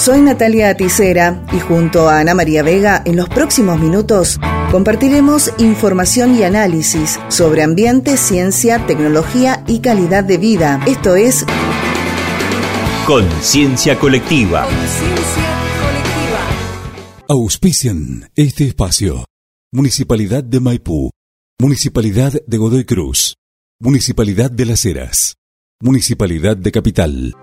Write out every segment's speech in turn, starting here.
Soy Natalia Aticera y junto a Ana María Vega en los próximos minutos compartiremos información y análisis sobre ambiente, ciencia, tecnología y calidad de vida. Esto es Conciencia Colectiva. Auspician este espacio. Municipalidad de Maipú. Municipalidad de Godoy Cruz. Municipalidad de Las Heras. Municipalidad de Capital.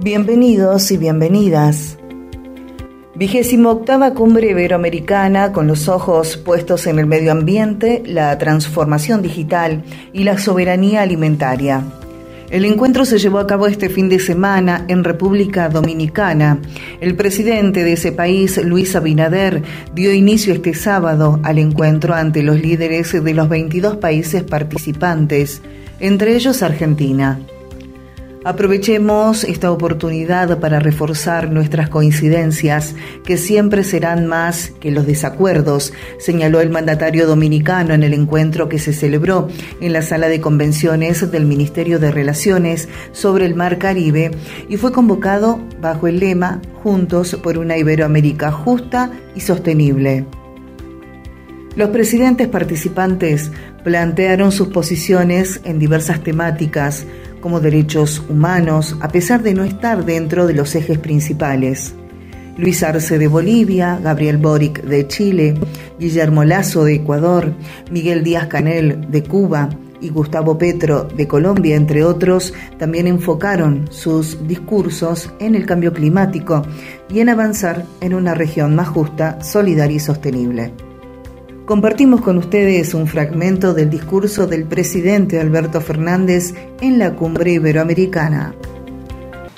Bienvenidos y bienvenidas. Vigésimo octava cumbre iberoamericana con los ojos puestos en el medio ambiente, la transformación digital y la soberanía alimentaria. El encuentro se llevó a cabo este fin de semana en República Dominicana. El presidente de ese país, Luis Abinader, dio inicio este sábado al encuentro ante los líderes de los 22 países participantes, entre ellos Argentina. Aprovechemos esta oportunidad para reforzar nuestras coincidencias, que siempre serán más que los desacuerdos, señaló el mandatario dominicano en el encuentro que se celebró en la sala de convenciones del Ministerio de Relaciones sobre el Mar Caribe y fue convocado bajo el lema Juntos por una Iberoamérica justa y sostenible. Los presidentes participantes plantearon sus posiciones en diversas temáticas, como derechos humanos, a pesar de no estar dentro de los ejes principales. Luis Arce de Bolivia, Gabriel Boric de Chile, Guillermo Lazo de Ecuador, Miguel Díaz Canel de Cuba y Gustavo Petro de Colombia, entre otros, también enfocaron sus discursos en el cambio climático y en avanzar en una región más justa, solidaria y sostenible compartimos con ustedes un fragmento del discurso del presidente Alberto Fernández en la cumbre iberoamericana.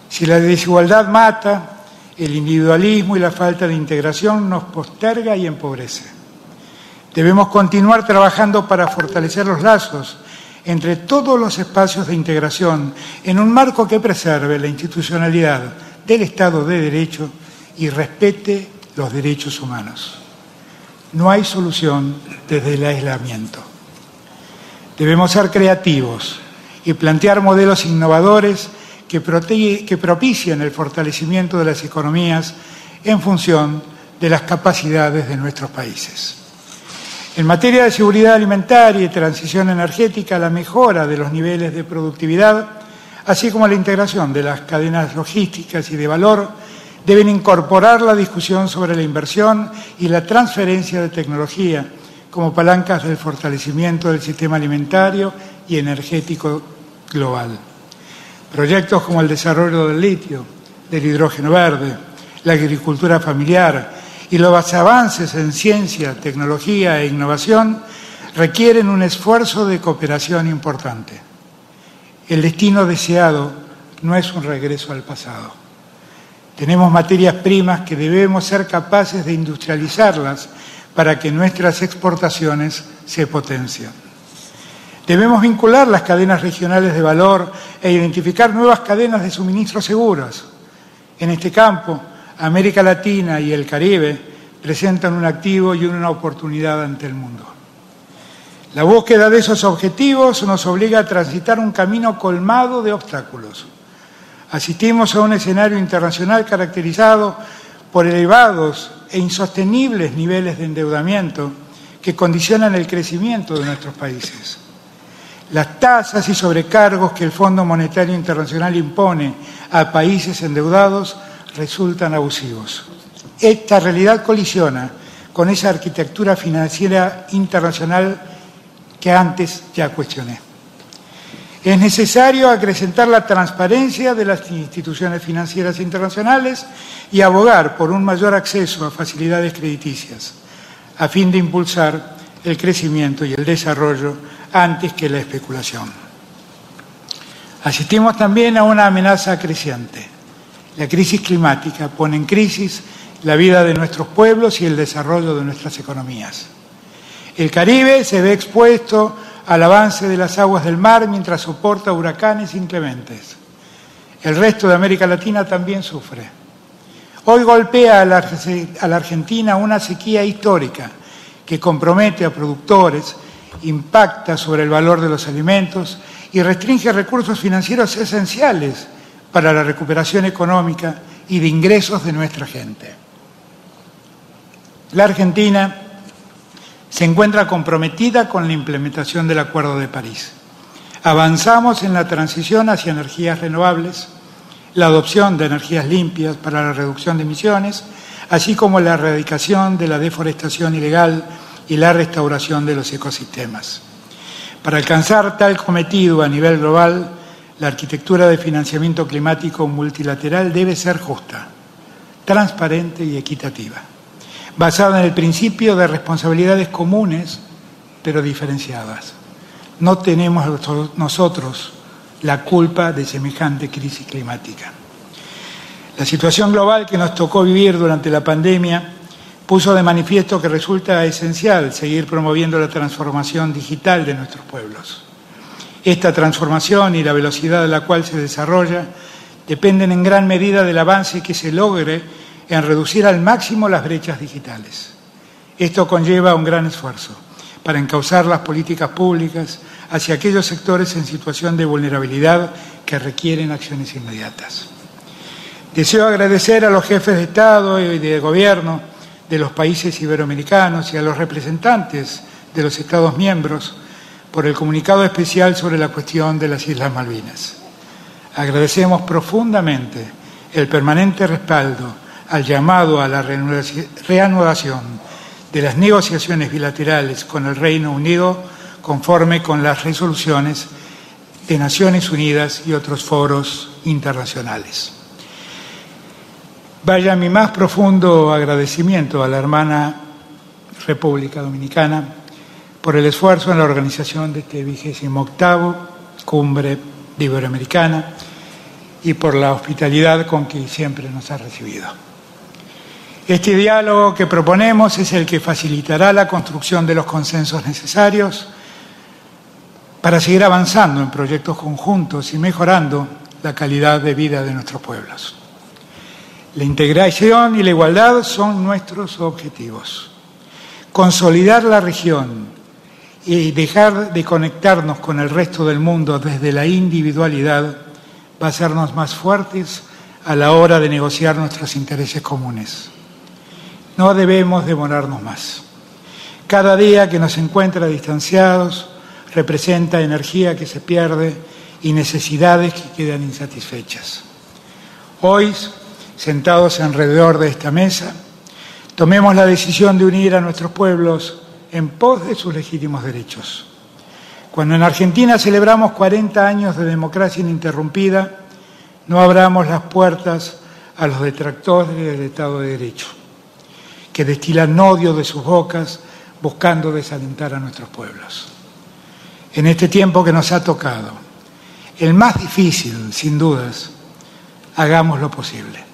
Si la desigualdad mata, el individualismo y la falta de integración nos posterga y empobrece. Debemos continuar trabajando para fortalecer los lazos entre todos los espacios de integración en un marco que preserve la institucionalidad del Estado de Derecho y respete los derechos humanos. No hay solución desde el aislamiento. Debemos ser creativos y plantear modelos innovadores que, propicien el fortalecimiento de las economías en función de las capacidades de nuestros países. En materia de seguridad alimentaria y transición energética, la mejora de los niveles de productividad, así como la integración de las cadenas logísticas y de valor, deben incorporar la discusión sobre la inversión y la transferencia de tecnología como palancas del fortalecimiento del sistema alimentario y energético global. Proyectos como el desarrollo del litio, del hidrógeno verde, la agricultura familiar y los avances en ciencia, tecnología e innovación requieren un esfuerzo de cooperación importante. El destino deseado no es un regreso al pasado. Tenemos materias primas que debemos ser capaces de industrializarlas para que nuestras exportaciones se potencien. Debemos vincular las cadenas regionales de valor e identificar nuevas cadenas de suministro seguras. En este campo, América Latina y el Caribe presentan un activo y una oportunidad ante el mundo. La búsqueda de esos objetivos nos obliga a transitar un camino colmado de obstáculos. Asistimos a un escenario internacional caracterizado por elevados e insostenibles niveles de endeudamiento que condicionan el crecimiento de nuestros países. Las tasas y sobrecargos que el Fondo Monetario Internacional impone a países endeudados resultan abusivos. Esta realidad colisiona con esa arquitectura financiera internacional que antes ya cuestioné. Es necesario acrecentar la transparencia de las instituciones financieras internacionales y abogar por un mayor acceso a facilidades crediticias, a fin de impulsar el crecimiento y el desarrollo antes que la especulación. Asistimos también a una amenaza creciente. La crisis climática pone en crisis la vida de nuestros pueblos y el desarrollo de nuestras economías. El Caribe se ve expuesto al avance de las aguas del mar mientras soporta huracanes inclementes. El resto de América Latina también sufre. Hoy golpea a la, Argentina una sequía histórica que compromete a productores, impacta sobre el valor de los alimentos y restringe recursos financieros esenciales para la recuperación económica y de ingresos de nuestra gente. La Argentina se encuentra comprometida con la implementación del Acuerdo de París. Avanzamos en la transición hacia energías renovables, la adopción de energías limpias para la reducción de emisiones, así como la erradicación de la deforestación ilegal y la restauración de los ecosistemas. Para alcanzar tal cometido a nivel global, la arquitectura de financiamiento climático multilateral debe ser justa, transparente y equitativa, basada en el principio de responsabilidades comunes pero diferenciadas. No tenemos nosotros la culpa de semejante crisis climática. La situación global que nos tocó vivir durante la pandemia puso de manifiesto que resulta esencial seguir promoviendo la transformación digital de nuestros pueblos. Esta transformación y la velocidad a la cual se desarrolla dependen en gran medida del avance que se logre en reducir al máximo las brechas digitales. Esto conlleva un gran esfuerzo para encauzar las políticas públicas hacia aquellos sectores en situación de vulnerabilidad que requieren acciones inmediatas. Deseo agradecer a los jefes de Estado y de Gobierno de los países iberoamericanos y a los representantes de los Estados miembros por el comunicado especial sobre la cuestión de las Islas Malvinas. Agradecemos profundamente el permanente respaldo al llamado a la reanudación de las negociaciones bilaterales con el Reino Unido conforme con las resoluciones de Naciones Unidas y otros foros internacionales. Vaya mi más profundo agradecimiento a la hermana República Dominicana por el esfuerzo en la organización de este vigésimo octavo cumbre iberoamericana y por la hospitalidad con que siempre nos ha recibido. Este diálogo que proponemos es el que facilitará la construcción de los consensos necesarios para seguir avanzando en proyectos conjuntos y mejorando la calidad de vida de nuestros pueblos. La integración y la igualdad son nuestros objetivos. Consolidar la región y dejar de conectarnos con el resto del mundo desde la individualidad va a hacernos más fuertes a la hora de negociar nuestros intereses comunes. No debemos demorarnos más. Cada día que nos encuentra distanciados representa energía que se pierde y necesidades que quedan insatisfechas. Hoy sentados alrededor de esta mesa, tomemos la decisión de unir a nuestros pueblos en pos de sus legítimos derechos. Cuando en Argentina celebramos 40 años de democracia ininterrumpida, no abramos las puertas a los detractores del Estado de Derecho, que destilan odio de sus bocas buscando desalentar a nuestros pueblos. En este tiempo que nos ha tocado, el más difícil, sin dudas, hagamos lo posible.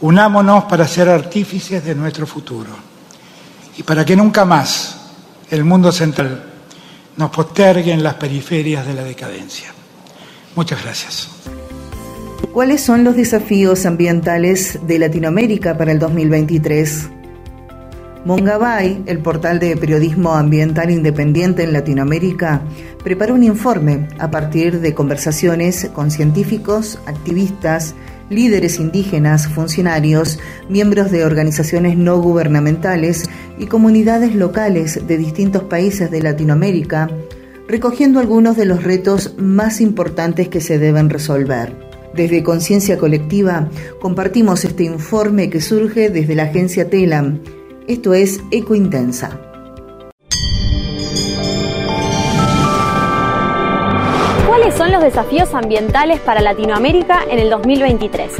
Unámonos para ser artífices de nuestro futuro y para que nunca más el mundo central nos postergue en las periferias de la decadencia. Muchas gracias. ¿Cuáles son los desafíos ambientales de Latinoamérica para el 2023? Mongabay, el portal de periodismo ambiental independiente en Latinoamérica, preparó un informe a partir de conversaciones con científicos, activistas, líderes indígenas, funcionarios, miembros de organizaciones no gubernamentales y comunidades locales de distintos países de Latinoamérica, recogiendo algunos de los retos más importantes que se deben resolver. Desde Conciencia Colectiva compartimos este informe que surge desde la agencia TELAM. Esto es Ecointensa. son los desafíos ambientales para Latinoamérica en el 2023.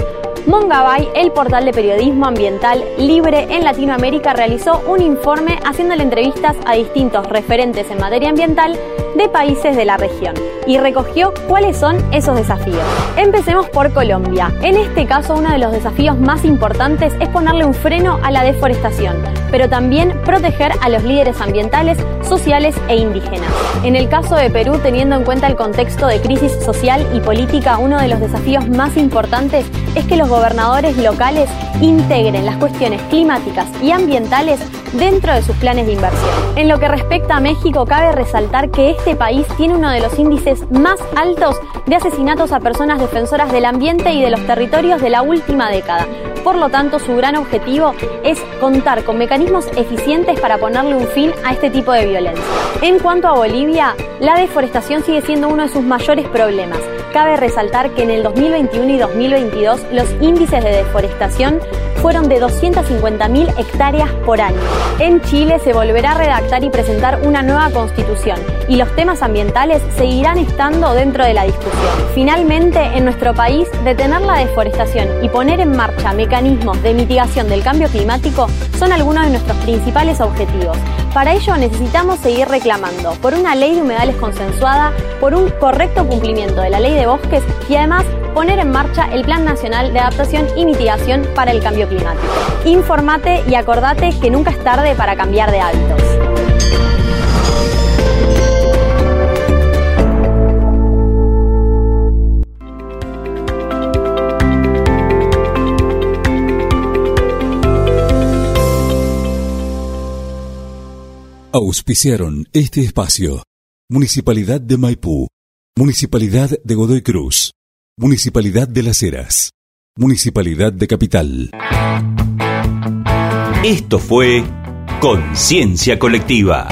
Mongabay, el portal de periodismo ambiental libre en Latinoamérica, realizó un informe haciéndole entrevistas a distintos referentes en materia ambiental de países de la región y recogió cuáles son esos desafíos. Empecemos por Colombia. En este caso, uno de los desafíos más importantes es ponerle un freno a la deforestación, pero también proteger a los líderes ambientales, sociales e indígenas. En el caso de Perú, teniendo en cuenta el contexto de crisis social y política, uno de los desafíos más importantes es que los gobernadores locales integren las cuestiones climáticas y ambientales dentro de sus planes de inversión. En lo que respecta a México, cabe resaltar que este país tiene uno de los índices más altos de asesinatos a personas defensoras del ambiente y de los territorios de la última década. Por lo tanto, su gran objetivo es contar con mecanismos eficientes para ponerle un fin a este tipo de violencia. En cuanto a Bolivia, la deforestación sigue siendo uno de sus mayores problemas. Cabe resaltar que en el 2021 y 2022 los índices de deforestación fueron de 250.000 hectáreas por año. En Chile se volverá a redactar y presentar una nueva constitución y los temas ambientales seguirán estando dentro de la discusión. Finalmente, en nuestro país, detener la deforestación y poner en marcha mecanismos de mitigación del cambio climático son algunos de nuestros principales objetivos. Para ello necesitamos seguir reclamando por una ley de humedales consensuada, por un correcto cumplimiento de la ley de bosques y además poner en marcha el Plan Nacional de Adaptación y Mitigación para el Cambio Climático. Informate y acordate que nunca es tarde para cambiar de hábitos. Auspiciaron este espacio. Municipalidad de Maipú. Municipalidad de Godoy Cruz. Municipalidad de Las Heras. Municipalidad de Capital. Esto fue Conciencia Colectiva.